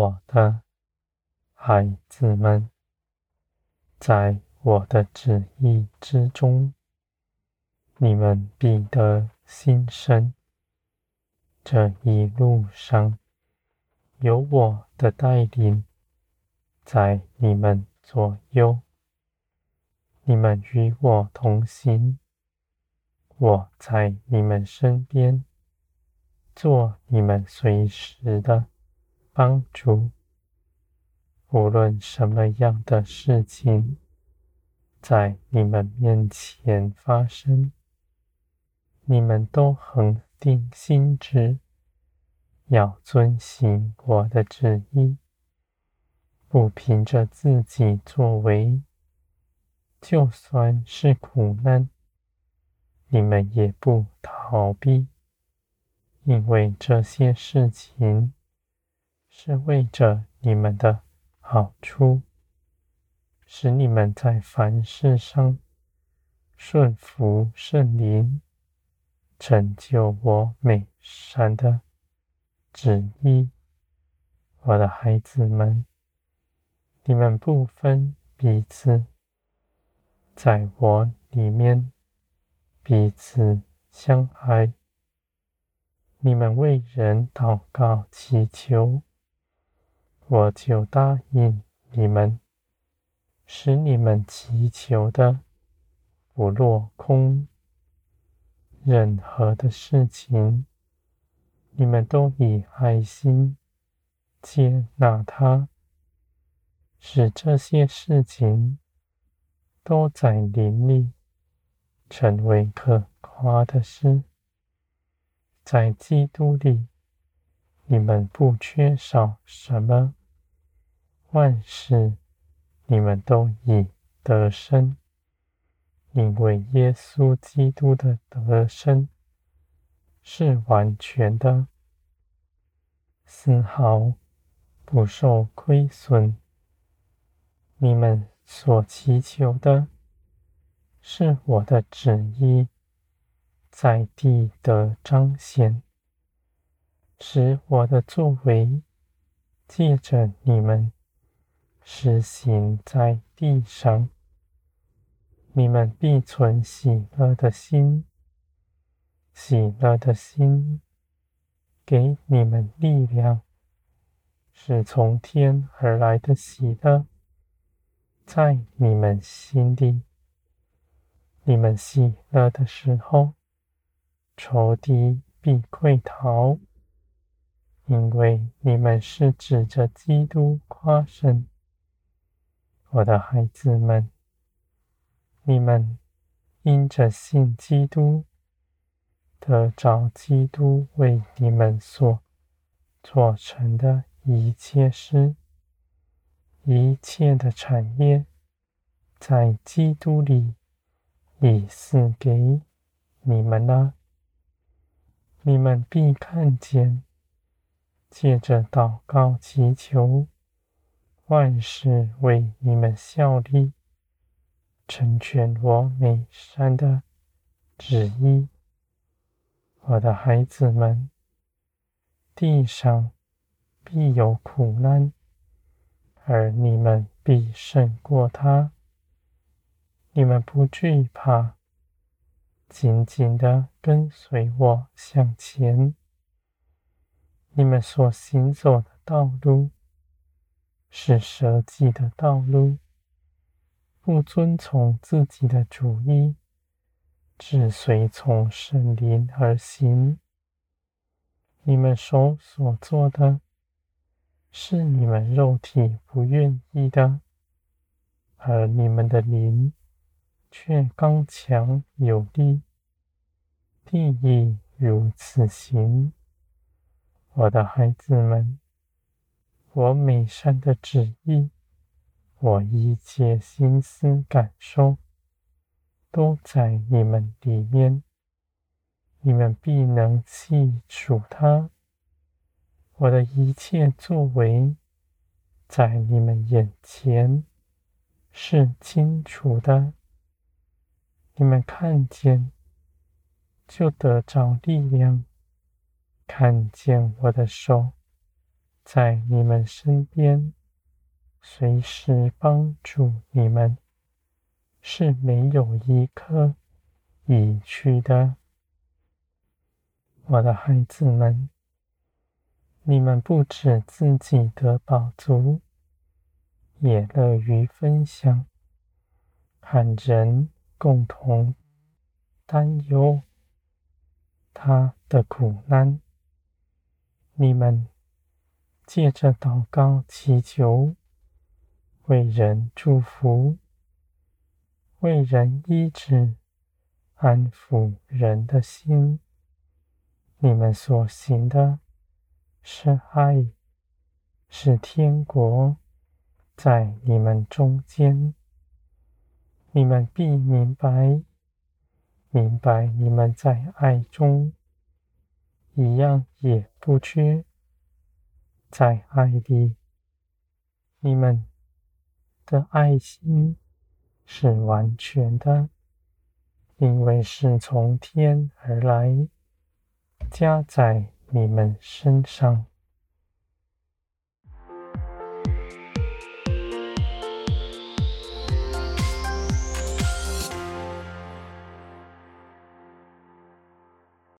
我的孩子们，在我的旨意之中，你们必得新生。这一路上，有我的带领在你们左右，你们与我同行，我在你们身边，做你们随时的帮助。无论什么样的事情在你们面前发生，你们都恒定心志，要遵行我的旨意，不凭着自己作为，就算是苦难，你们也不逃避，因为这些事情是为着你们的好处，使你们在凡事上顺服圣灵。成就我美善的旨意，我的孩子们，你们不分彼此，在我里面彼此相爱。你们为人祷告祈求，我就答应你们，使你们祈求的不落空。任何的事情，你们都以爱心接纳它，使这些事情都在灵里成为可夸的事。在基督里，你们不缺少什么，万事你们都已得胜。因为耶稣基督的得胜是完全的，丝毫不受亏损。你们所祈求的，是我的旨意在地的彰显，使我的作为借着你们施行在地上。你们必存喜乐的心，喜乐的心给你们力量，是从天而来的喜乐，在你们心里。你们喜乐的时候，仇敌必溃逃，因为你们是指着基督夸胜，我的孩子们。你们因着信基督，得着基督为你们所做成的一切事，一切的产业，在基督里已赐给你们了。你们必看见，借着祷告祈求，万事为你们效力。成全我美善的旨意，我的孩子们，地上必有苦难，而你们必胜过他。你们不惧怕，紧紧地跟随我向前。你们所行走的道路，是舍己的道路。不遵从自己的主意，只随从圣灵而行。你们手所做的，是你们肉体不愿意的，而你们的灵却刚强有力。地亦如此行。我的孩子们，我美善的旨意。我一切心思感受都在你们里面，你们必能记住它。我的一切作为在你们眼前是清楚的，你们看见就得着力量，看见我的手在你们身边，随时帮助你们，是没有一刻已去的。我的孩子们，你们不止自己的饱足，也乐于分享，和人共同担忧他的苦难。你们借着祷告祈求，为人祝福，为人医治，安抚人的心。你们所行的是爱，是天国在你们中间。你们必明白，明白你们在爱中。一样也不缺，在爱里，你们的爱心是完全的，因为是从天而来，加在你们身上。